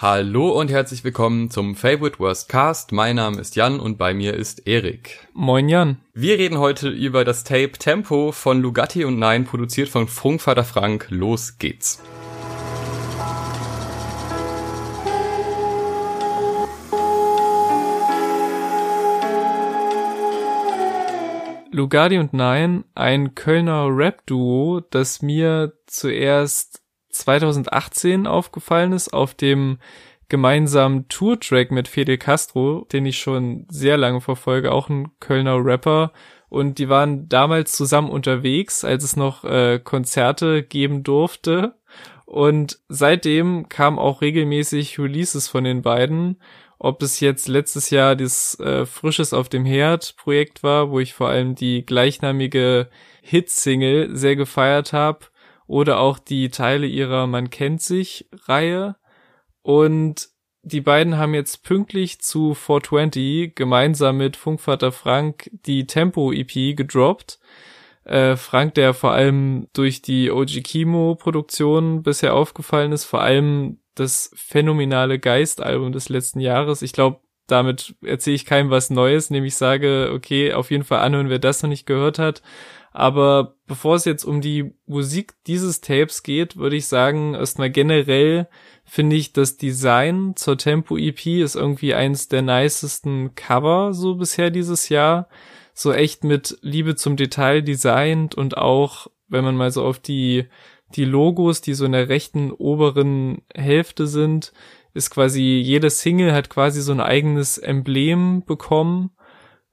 Hallo und herzlich willkommen zum Favorite Worst Cast. Mein Name ist Jan und bei mir ist Erik. Moin Jan. Wir reden heute über das Tape Tempo von Lugatti und Nein, produziert von Funkvater Frank. Los geht's. Lugardi und Nein, ein Kölner Rap-Duo, das mir zuerst 2018 aufgefallen ist auf dem gemeinsamen Tour-Track mit Fede Castro, den ich schon sehr lange verfolge, auch ein Kölner Rapper. Und die waren damals zusammen unterwegs, als es noch äh, Konzerte geben durfte. Und seitdem kam auch regelmäßig Releases von den beiden. Ob es jetzt letztes Jahr das äh, Frisches auf dem Herd Projekt war, wo ich vor allem die gleichnamige Hit-Single sehr gefeiert habe oder auch die Teile ihrer Man kennt sich Reihe. Und die beiden haben jetzt pünktlich zu 420 gemeinsam mit Funkvater Frank die Tempo EP gedroppt. Äh, Frank, der vor allem durch die OG Kimo Produktion bisher aufgefallen ist, vor allem das phänomenale Geist-Album des letzten Jahres. Ich glaube, damit erzähle ich keinem was Neues, nämlich sage, okay, auf jeden Fall anhören, wer das noch nicht gehört hat. Aber bevor es jetzt um die Musik dieses Tapes geht, würde ich sagen, erstmal generell finde ich das Design zur Tempo EP ist irgendwie eins der nicesten Cover so bisher dieses Jahr. So echt mit Liebe zum Detail designt und auch, wenn man mal so auf die, die Logos, die so in der rechten oberen Hälfte sind, ist quasi, jede Single hat quasi so ein eigenes Emblem bekommen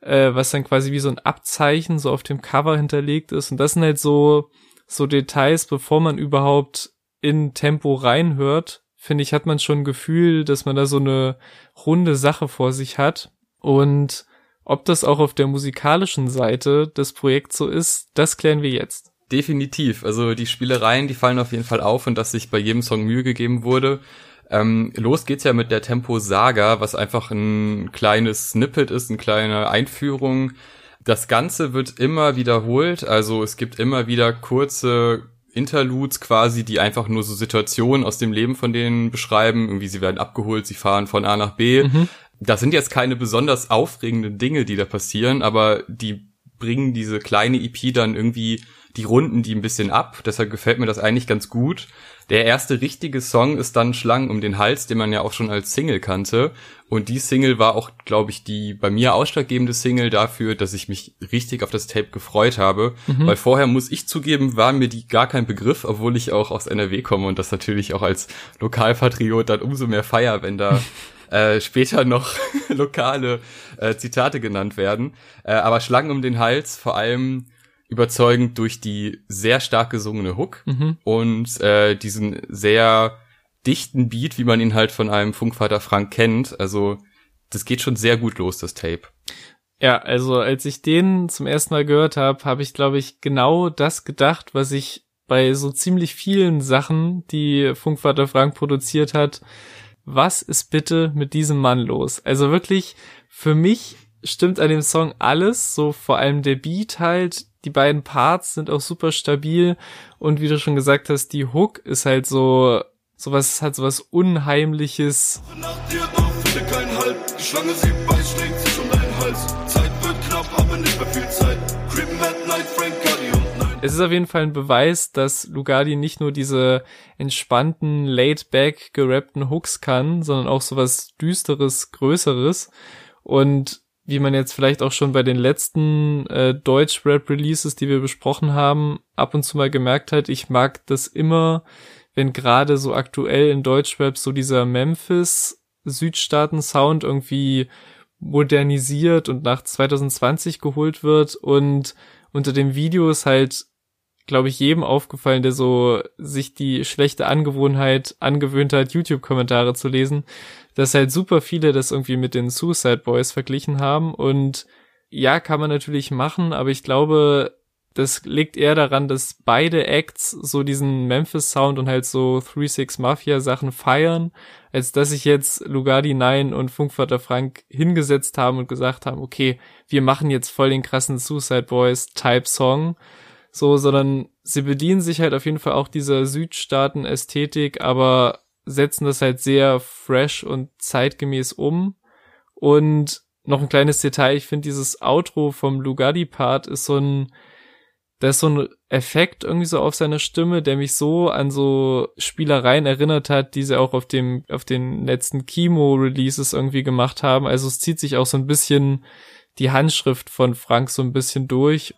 äh, was dann quasi wie so ein Abzeichen so auf dem Cover hinterlegt ist. Und das sind halt so, so Details, bevor man überhaupt in Tempo reinhört, finde ich, hat man schon ein Gefühl, dass man da so eine runde Sache vor sich hat. Und ob das auch auf der musikalischen Seite des Projekts so ist, das klären wir jetzt. Definitiv. Also die Spielereien, die fallen auf jeden Fall auf und dass sich bei jedem Song Mühe gegeben wurde. Ähm, los geht's ja mit der Tempo Saga, was einfach ein kleines Snippet ist, eine kleine Einführung. Das Ganze wird immer wiederholt, also es gibt immer wieder kurze Interludes quasi, die einfach nur so Situationen aus dem Leben von denen beschreiben. Irgendwie sie werden abgeholt, sie fahren von A nach B. Mhm. Das sind jetzt keine besonders aufregenden Dinge, die da passieren, aber die bringen diese kleine EP dann irgendwie die runden die ein bisschen ab. Deshalb gefällt mir das eigentlich ganz gut. Der erste richtige Song ist dann Schlangen um den Hals, den man ja auch schon als Single kannte. Und die Single war auch, glaube ich, die bei mir ausschlaggebende Single dafür, dass ich mich richtig auf das Tape gefreut habe. Mhm. Weil vorher, muss ich zugeben, war mir die gar kein Begriff, obwohl ich auch aus NRW komme und das natürlich auch als Lokalpatriot dann umso mehr feier, wenn da äh, später noch lokale äh, Zitate genannt werden. Äh, aber Schlangen um den Hals, vor allem überzeugend durch die sehr stark gesungene Hook mhm. und äh, diesen sehr dichten Beat, wie man ihn halt von einem Funkvater Frank kennt. Also das geht schon sehr gut los, das Tape. Ja, also als ich den zum ersten Mal gehört habe, habe ich, glaube ich, genau das gedacht, was ich bei so ziemlich vielen Sachen, die Funkvater Frank produziert hat. Was ist bitte mit diesem Mann los? Also wirklich, für mich stimmt an dem Song alles, so vor allem der Beat halt, die beiden Parts sind auch super stabil und wie du schon gesagt hast, die Hook ist halt so sowas hat sowas unheimliches. Es ist auf jeden Fall ein Beweis, dass Lugardi nicht nur diese entspannten, laid-back gerappten Hooks kann, sondern auch sowas düsteres, größeres. Und wie man jetzt vielleicht auch schon bei den letzten äh, Deutsch-Rap-Releases, die wir besprochen haben, ab und zu mal gemerkt hat, ich mag das immer, wenn gerade so aktuell in Deutsch-Rap so dieser Memphis-Südstaaten-Sound irgendwie modernisiert und nach 2020 geholt wird und unter dem Video ist halt, glaube ich, jedem aufgefallen, der so sich die schlechte Angewohnheit angewöhnt hat, YouTube-Kommentare zu lesen, dass halt super viele das irgendwie mit den Suicide Boys verglichen haben. Und ja, kann man natürlich machen, aber ich glaube, das liegt eher daran, dass beide Acts so diesen Memphis-Sound und halt so 3-6 Mafia-Sachen feiern, als dass sich jetzt Lugardi 9 und Funkvater Frank hingesetzt haben und gesagt haben, okay, wir machen jetzt voll den krassen Suicide Boys Type Song, so, sondern sie bedienen sich halt auf jeden Fall auch dieser Südstaaten-Ästhetik, aber setzen das halt sehr fresh und zeitgemäß um. Und noch ein kleines Detail, ich finde dieses Outro vom Lugardi-Part ist so ein, da ist so ein Effekt irgendwie so auf seine Stimme, der mich so an so Spielereien erinnert hat, die sie auch auf dem, auf den letzten Chemo-Releases irgendwie gemacht haben. Also es zieht sich auch so ein bisschen die Handschrift von Frank so ein bisschen durch.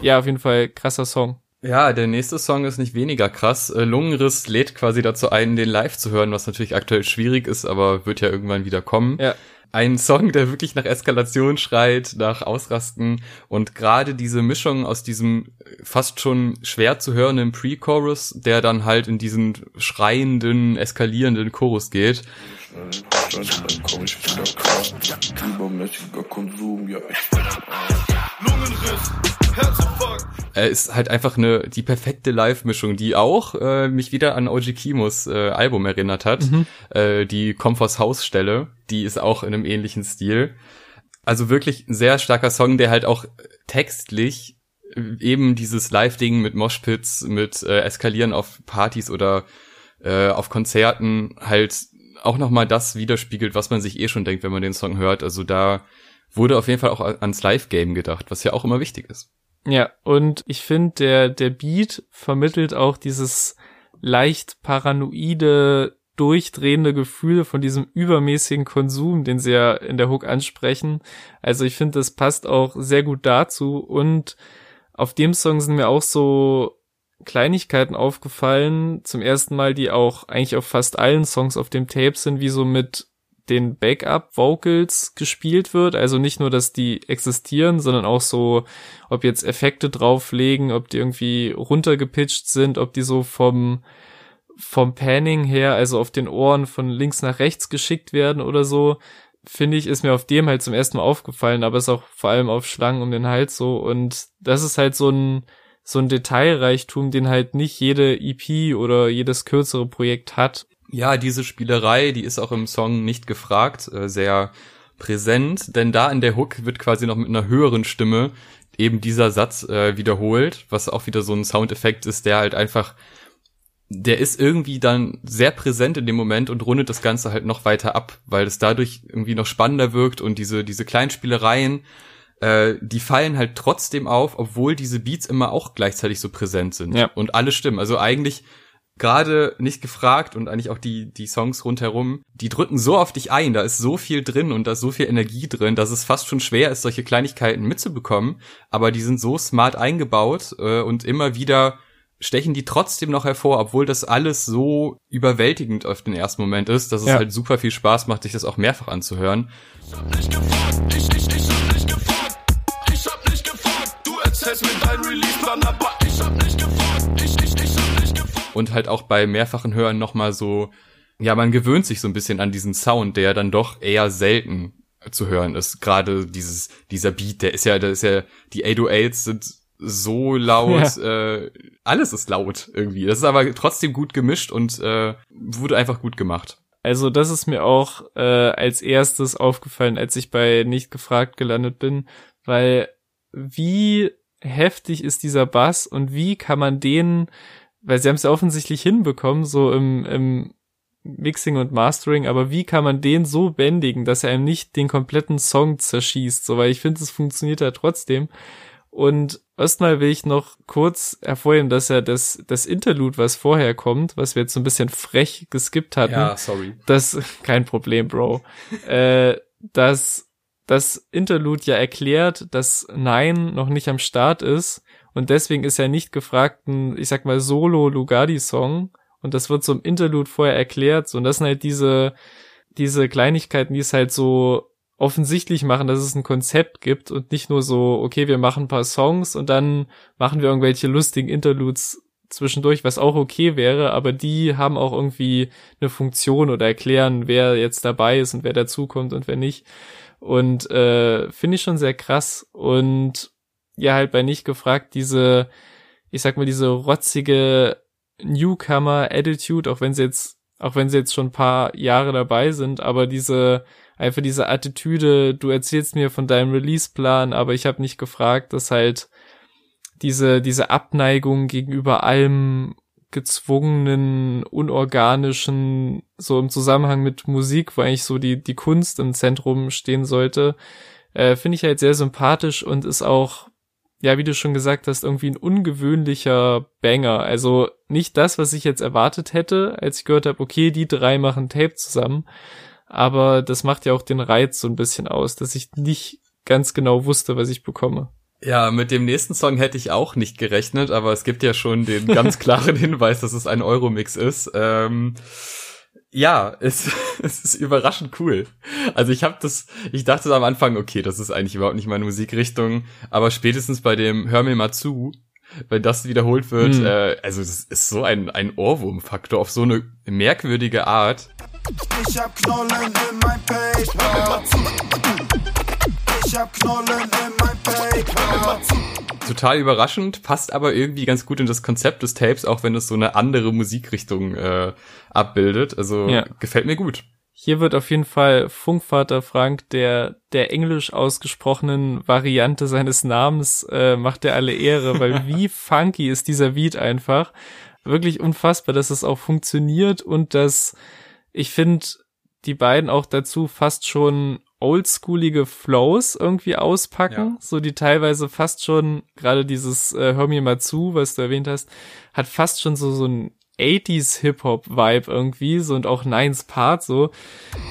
Ja, auf jeden Fall krasser Song. Ja, der nächste Song ist nicht weniger krass. Äh, Lungenriss lädt quasi dazu ein, den live zu hören, was natürlich aktuell schwierig ist, aber wird ja irgendwann wieder kommen. Ja. Ein Song, der wirklich nach Eskalation schreit, nach Ausrasten und gerade diese Mischung aus diesem fast schon schwer zu hörenden Pre-Chorus, der dann halt in diesen schreienden, eskalierenden Chorus geht. Lungenriss, äh, ist halt einfach eine die perfekte Live-Mischung, die auch äh, mich wieder an Oji Kimos äh, Album erinnert hat. Mhm. Äh, die Comforts Hausstelle, die ist auch in einem ähnlichen Stil. Also wirklich ein sehr starker Song, der halt auch textlich äh, eben dieses Live-Ding mit Moshpits, mit äh, Eskalieren auf Partys oder äh, auf Konzerten halt auch nochmal das widerspiegelt, was man sich eh schon denkt, wenn man den Song hört. Also da wurde auf jeden Fall auch ans Live-Game gedacht, was ja auch immer wichtig ist. Ja, und ich finde, der, der Beat vermittelt auch dieses leicht paranoide, durchdrehende Gefühl von diesem übermäßigen Konsum, den sie ja in der Hook ansprechen. Also ich finde, das passt auch sehr gut dazu. Und auf dem Song sind mir auch so Kleinigkeiten aufgefallen. Zum ersten Mal, die auch eigentlich auf fast allen Songs auf dem Tape sind, wie so mit den Backup-Vocals gespielt wird. Also nicht nur, dass die existieren, sondern auch so, ob jetzt Effekte drauflegen, ob die irgendwie runtergepitcht sind, ob die so vom, vom Panning her, also auf den Ohren von links nach rechts geschickt werden oder so. Finde ich, ist mir auf dem halt zum ersten Mal aufgefallen, aber ist auch vor allem auf Schlangen um den Hals so. Und das ist halt so ein, so ein Detailreichtum, den halt nicht jede EP oder jedes kürzere Projekt hat. Ja, diese Spielerei, die ist auch im Song nicht gefragt, äh, sehr präsent, denn da in der Hook wird quasi noch mit einer höheren Stimme eben dieser Satz äh, wiederholt, was auch wieder so ein Soundeffekt ist, der halt einfach, der ist irgendwie dann sehr präsent in dem Moment und rundet das Ganze halt noch weiter ab, weil es dadurch irgendwie noch spannender wirkt und diese, diese kleinen Spielereien, äh, die fallen halt trotzdem auf, obwohl diese Beats immer auch gleichzeitig so präsent sind ja. und alle stimmen. Also eigentlich gerade nicht gefragt und eigentlich auch die, die Songs rundherum, die drücken so auf dich ein, da ist so viel drin und da ist so viel Energie drin, dass es fast schon schwer ist, solche Kleinigkeiten mitzubekommen, aber die sind so smart eingebaut äh, und immer wieder stechen die trotzdem noch hervor, obwohl das alles so überwältigend auf den ersten Moment ist, dass es ja. halt super viel Spaß macht, sich das auch mehrfach anzuhören. Ich gefragt, du erzählst mir dein Release-Plan, aber ich hab nicht gefragt, ich, ich, ich hab nicht gefragt und halt auch bei mehrfachen Hören nochmal so, ja, man gewöhnt sich so ein bisschen an diesen Sound, der dann doch eher selten zu hören ist. Gerade dieses, dieser Beat, der ist ja, der ist ja, die 808s sind so laut, ja. äh, alles ist laut irgendwie. Das ist aber trotzdem gut gemischt und äh, wurde einfach gut gemacht. Also das ist mir auch äh, als erstes aufgefallen, als ich bei Nicht gefragt gelandet bin, weil wie heftig ist dieser Bass und wie kann man den weil sie haben es ja offensichtlich hinbekommen, so im, im Mixing und Mastering, aber wie kann man den so bändigen, dass er einem nicht den kompletten Song zerschießt, so, weil ich finde, es funktioniert ja trotzdem. Und erstmal will ich noch kurz hervorheben, dass er das, das Interlude, was vorher kommt, was wir jetzt so ein bisschen frech geskippt hatten. Ja, sorry. Das, kein Problem, Bro. äh, dass das Interlude ja erklärt, dass Nein noch nicht am Start ist und deswegen ist er nicht gefragt ein, ich sag mal, Solo-Lugardi-Song. Und das wird so im Interlude vorher erklärt. So, und das sind halt diese, diese Kleinigkeiten, die es halt so offensichtlich machen, dass es ein Konzept gibt und nicht nur so, okay, wir machen ein paar Songs und dann machen wir irgendwelche lustigen Interludes zwischendurch, was auch okay wäre, aber die haben auch irgendwie eine Funktion oder erklären, wer jetzt dabei ist und wer dazukommt und wer nicht. Und äh, finde ich schon sehr krass. Und ja halt bei nicht gefragt diese, ich sag mal, diese rotzige Newcomer-Attitude, auch wenn sie jetzt, auch wenn sie jetzt schon ein paar Jahre dabei sind, aber diese einfach diese Attitüde, du erzählst mir von deinem Release-Plan, aber ich habe nicht gefragt, dass halt diese, diese Abneigung gegenüber allem gezwungenen, unorganischen, so im Zusammenhang mit Musik, wo eigentlich so die, die Kunst im Zentrum stehen sollte, äh, finde ich halt sehr sympathisch und ist auch, ja, wie du schon gesagt hast, irgendwie ein ungewöhnlicher Banger. Also nicht das, was ich jetzt erwartet hätte, als ich gehört habe, okay, die drei machen Tape zusammen, aber das macht ja auch den Reiz so ein bisschen aus, dass ich nicht ganz genau wusste, was ich bekomme. Ja, mit dem nächsten Song hätte ich auch nicht gerechnet, aber es gibt ja schon den ganz klaren Hinweis, dass es ein Euromix ist. Ähm, ja, es, es ist überraschend cool. Also ich habe das, ich dachte am Anfang, okay, das ist eigentlich überhaupt nicht meine Musikrichtung, aber spätestens bei dem Hör mir mal zu, wenn das wiederholt wird, hm. äh, also das ist so ein, ein Ohrwurmfaktor auf so eine merkwürdige Art. Ich hab Knollen in mein Paper. Ich hab Knollen in mein Paper. Total überraschend, passt aber irgendwie ganz gut in das Konzept des Tapes, auch wenn es so eine andere Musikrichtung äh, abbildet. Also ja. gefällt mir gut. Hier wird auf jeden Fall Funkvater Frank der der englisch ausgesprochenen Variante seines Namens äh, macht er alle Ehre, weil wie funky ist dieser Beat einfach. Wirklich unfassbar, dass es auch funktioniert und dass ich finde die beiden auch dazu fast schon oldschoolige Flows irgendwie auspacken, ja. so die teilweise fast schon, gerade dieses äh, Hör mir mal zu, was du erwähnt hast, hat fast schon so, so ein 80s Hip-Hop-Vibe irgendwie, so und auch Nines Part so.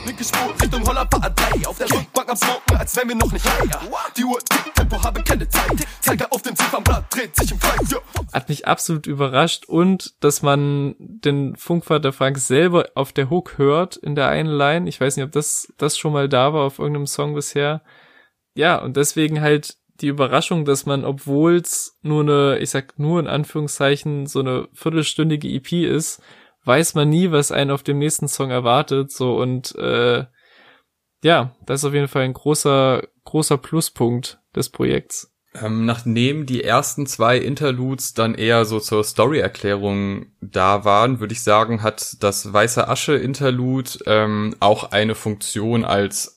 Linke Spur Richtung Hollerpartei, auf der Rückbank am Smoken, als wenn wir noch nicht higher. Die Uhr Tempo, habe keine Zeit, Zeiger auf dem Ziffernblatt, dreht sich im Kreis, ja. Hat mich absolut überrascht und, dass man den Funkvater Frank selber auf der Hook hört in der einen Line. Ich weiß nicht, ob das, das schon mal da war auf irgendeinem Song bisher. Ja, und deswegen halt die Überraschung, dass man, obwohl es nur eine, ich sag nur in Anführungszeichen, so eine viertelstündige EP ist, weiß man nie, was einen auf dem nächsten Song erwartet. So und äh, ja, das ist auf jeden Fall ein großer, großer Pluspunkt des Projekts. Ähm, nachdem die ersten zwei Interludes dann eher so zur Story-Erklärung da waren, würde ich sagen, hat das Weiße Asche-Interlude ähm, auch eine Funktion als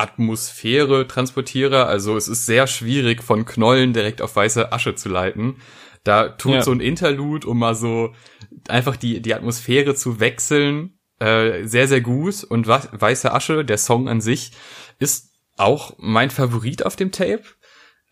Atmosphäre transportiere. Also es ist sehr schwierig, von Knollen direkt auf weiße Asche zu leiten. Da tut ja. so ein Interlude, um mal so einfach die, die Atmosphäre zu wechseln, äh, sehr, sehr gut. Und Weiße Asche, der Song an sich, ist auch mein Favorit auf dem Tape.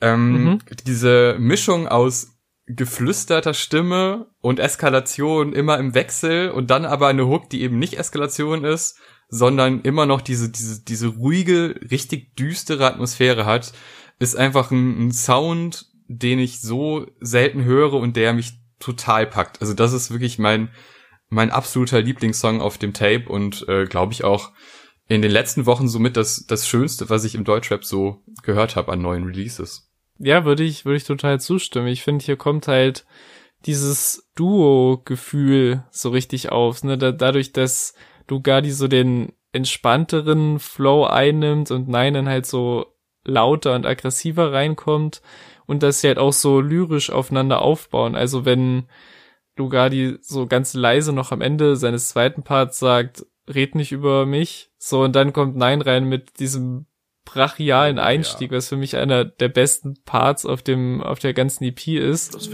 Ähm, mhm. Diese Mischung aus geflüsterter Stimme und Eskalation immer im Wechsel und dann aber eine Hook, die eben nicht Eskalation ist, sondern immer noch diese, diese, diese ruhige, richtig düstere Atmosphäre hat, ist einfach ein, ein Sound, den ich so selten höre und der mich total packt. Also das ist wirklich mein, mein absoluter Lieblingssong auf dem Tape und äh, glaube ich auch in den letzten Wochen somit das, das Schönste, was ich im Deutschrap so gehört habe an neuen Releases. Ja, würde ich, würde ich total zustimmen. Ich finde, hier kommt halt dieses Duo-Gefühl so richtig auf, ne? Da, dadurch, dass Dugardi so den entspannteren Flow einnimmt und Nein dann halt so lauter und aggressiver reinkommt und dass sie halt auch so lyrisch aufeinander aufbauen. Also wenn Lugardi so ganz leise noch am Ende seines zweiten Parts sagt, red nicht über mich, so und dann kommt Nein rein mit diesem brachialen Einstieg, ja. was für mich einer der besten Parts auf dem auf der ganzen EP ist.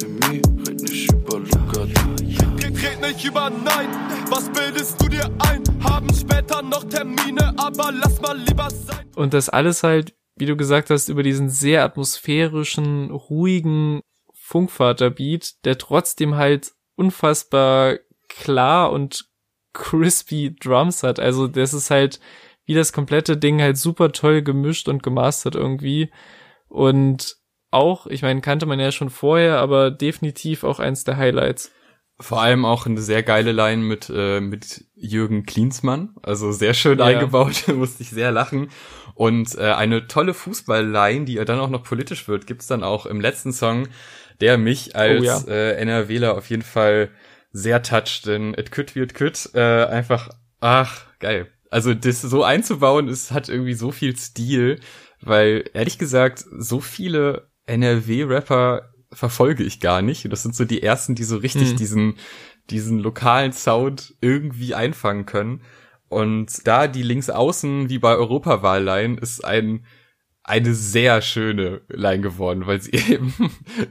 Nicht über Nein, was bildest du dir ein? Haben später noch Termine, aber lass mal lieber sein. Und das alles halt, wie du gesagt hast, über diesen sehr atmosphärischen, ruhigen Funkvater-Beat, der trotzdem halt unfassbar klar und crispy Drums hat. Also das ist halt wie das komplette Ding halt super toll gemischt und gemastert irgendwie. Und auch, ich meine, kannte man ja schon vorher, aber definitiv auch eins der Highlights. Vor allem auch eine sehr geile Line mit, äh, mit Jürgen Klinsmann. Also sehr schön ja. eingebaut, musste ich sehr lachen. Und äh, eine tolle Fußball-Line, die dann auch noch politisch wird, gibt's dann auch im letzten Song, der mich als oh, ja. äh, NRWler auf jeden Fall sehr toucht, denn it could be it could. Äh, einfach, ach, geil. Also das so einzubauen, es hat irgendwie so viel Stil, weil ehrlich gesagt, so viele NRW-Rapper verfolge ich gar nicht. Und das sind so die ersten, die so richtig mhm. diesen, diesen lokalen Sound irgendwie einfangen können. Und da die Linksaußen wie bei Europawahl-Line ist ein eine sehr schöne Line geworden, weil sie eben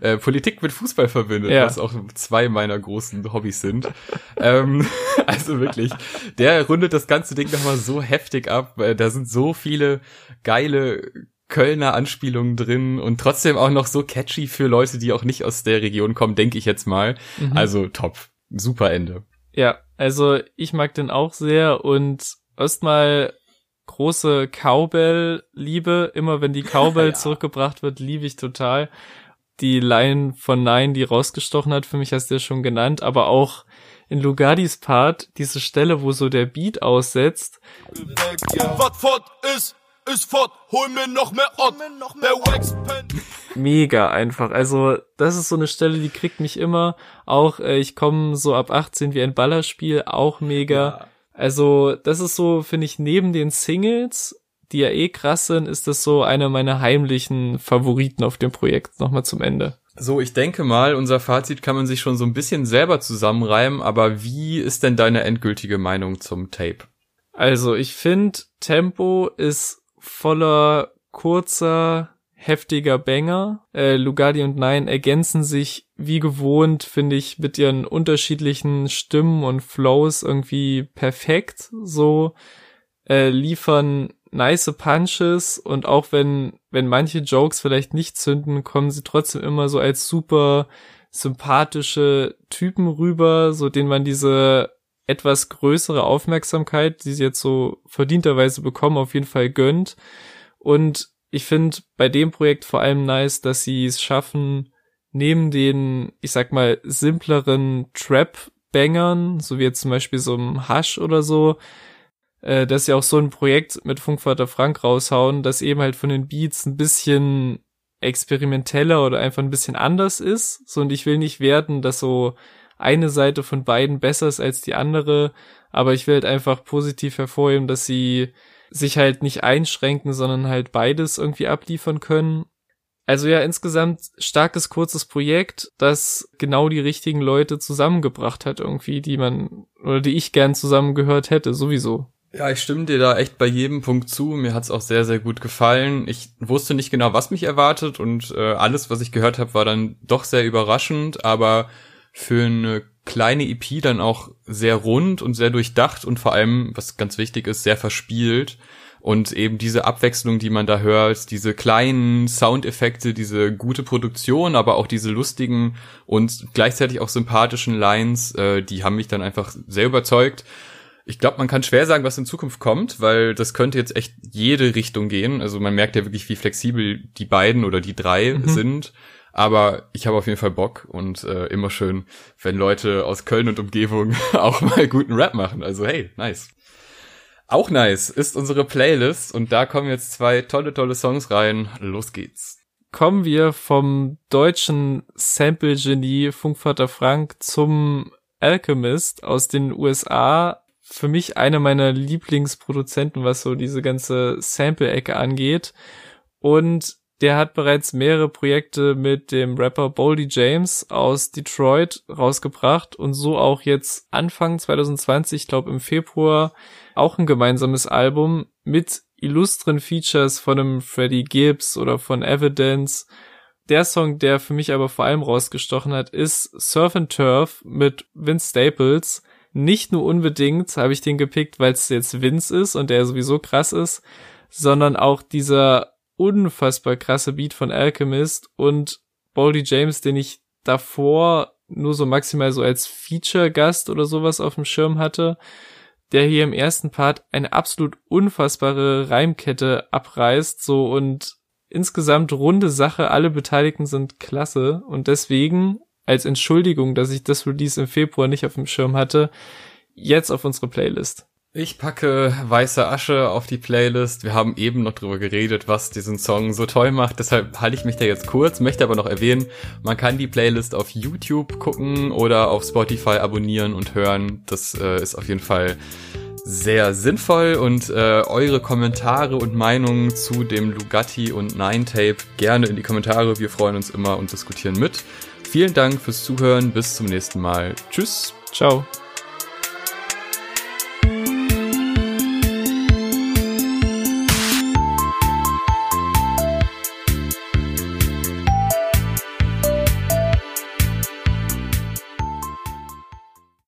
äh, Politik mit Fußball verbindet, ja. was auch zwei meiner großen Hobbys sind. ähm, also wirklich, der rundet das ganze Ding nochmal so heftig ab. Da sind so viele geile Kölner Anspielungen drin und trotzdem auch noch so catchy für Leute, die auch nicht aus der Region kommen, denke ich jetzt mal. Mhm. Also top. Super Ende. Ja, also ich mag den auch sehr und erstmal große Cowbell-Liebe. Immer wenn die Cowbell ja. zurückgebracht wird, liebe ich total. Die Line von Nine, die rausgestochen hat, für mich hast du ja schon genannt, aber auch in Lugardis Part, diese Stelle, wo so der Beat aussetzt. Ist, ist fort, hol mir noch mehr Ott, der Waxpen. Mega einfach. Also, das ist so eine Stelle, die kriegt mich immer. Auch äh, ich komme so ab 18 wie ein Ballerspiel, auch mega. Ja. Also, das ist so, finde ich, neben den Singles, die ja eh krass sind, ist das so einer meiner heimlichen Favoriten auf dem Projekt. Nochmal zum Ende. So, ich denke mal, unser Fazit kann man sich schon so ein bisschen selber zusammenreimen, aber wie ist denn deine endgültige Meinung zum Tape? Also, ich finde, Tempo ist voller kurzer, heftiger Banger. Äh, Lugardi und Nine ergänzen sich wie gewohnt, finde ich, mit ihren unterschiedlichen Stimmen und Flows irgendwie perfekt. So äh, liefern nice Punches und auch wenn, wenn manche Jokes vielleicht nicht zünden, kommen sie trotzdem immer so als super sympathische Typen rüber, so denen man diese etwas größere Aufmerksamkeit, die sie jetzt so verdienterweise bekommen, auf jeden Fall gönnt. Und ich finde bei dem Projekt vor allem nice, dass sie es schaffen, neben den, ich sag mal, simpleren Trap-Bangern, so wie jetzt zum Beispiel so ein Hush oder so, äh, dass sie auch so ein Projekt mit Funkvater Frank raushauen, das eben halt von den Beats ein bisschen experimenteller oder einfach ein bisschen anders ist. So, und ich will nicht werten, dass so eine Seite von beiden besser ist als die andere, aber ich will halt einfach positiv hervorheben, dass sie sich halt nicht einschränken, sondern halt beides irgendwie abliefern können. Also ja, insgesamt starkes, kurzes Projekt, das genau die richtigen Leute zusammengebracht hat irgendwie, die man oder die ich gern zusammengehört hätte, sowieso. Ja, ich stimme dir da echt bei jedem Punkt zu. Mir hat's auch sehr, sehr gut gefallen. Ich wusste nicht genau, was mich erwartet und äh, alles, was ich gehört habe, war dann doch sehr überraschend, aber für eine kleine EP dann auch sehr rund und sehr durchdacht und vor allem, was ganz wichtig ist, sehr verspielt. Und eben diese Abwechslung, die man da hört, diese kleinen Soundeffekte, diese gute Produktion, aber auch diese lustigen und gleichzeitig auch sympathischen Lines, äh, die haben mich dann einfach sehr überzeugt. Ich glaube, man kann schwer sagen, was in Zukunft kommt, weil das könnte jetzt echt jede Richtung gehen. Also man merkt ja wirklich, wie flexibel die beiden oder die drei mhm. sind. Aber ich habe auf jeden Fall Bock und äh, immer schön, wenn Leute aus Köln und Umgebung auch mal guten Rap machen. Also hey, nice. Auch nice ist unsere Playlist und da kommen jetzt zwei tolle, tolle Songs rein. Los geht's. Kommen wir vom deutschen Sample-Genie Funkvater Frank zum Alchemist aus den USA. Für mich einer meiner Lieblingsproduzenten, was so diese ganze Sample-Ecke angeht. Und der hat bereits mehrere Projekte mit dem Rapper Boldy James aus Detroit rausgebracht und so auch jetzt Anfang 2020, ich glaube im Februar, auch ein gemeinsames Album mit illustren Features von einem Freddie Gibbs oder von Evidence. Der Song, der für mich aber vor allem rausgestochen hat, ist Surf and Turf mit Vince Staples. Nicht nur unbedingt habe ich den gepickt, weil es jetzt Vince ist und der sowieso krass ist, sondern auch dieser unfassbar krasse Beat von Alchemist und Boldy James, den ich davor nur so maximal so als Feature-Gast oder sowas auf dem Schirm hatte, der hier im ersten Part eine absolut unfassbare Reimkette abreißt, so und insgesamt runde Sache, alle Beteiligten sind klasse und deswegen als Entschuldigung, dass ich das Release im Februar nicht auf dem Schirm hatte, jetzt auf unsere Playlist. Ich packe Weiße Asche auf die Playlist. Wir haben eben noch drüber geredet, was diesen Song so toll macht. Deshalb halte ich mich da jetzt kurz, möchte aber noch erwähnen, man kann die Playlist auf YouTube gucken oder auf Spotify abonnieren und hören. Das äh, ist auf jeden Fall sehr sinnvoll und äh, eure Kommentare und Meinungen zu dem Lugatti und Nine Tape gerne in die Kommentare. Wir freuen uns immer und diskutieren mit. Vielen Dank fürs Zuhören. Bis zum nächsten Mal. Tschüss. Ciao.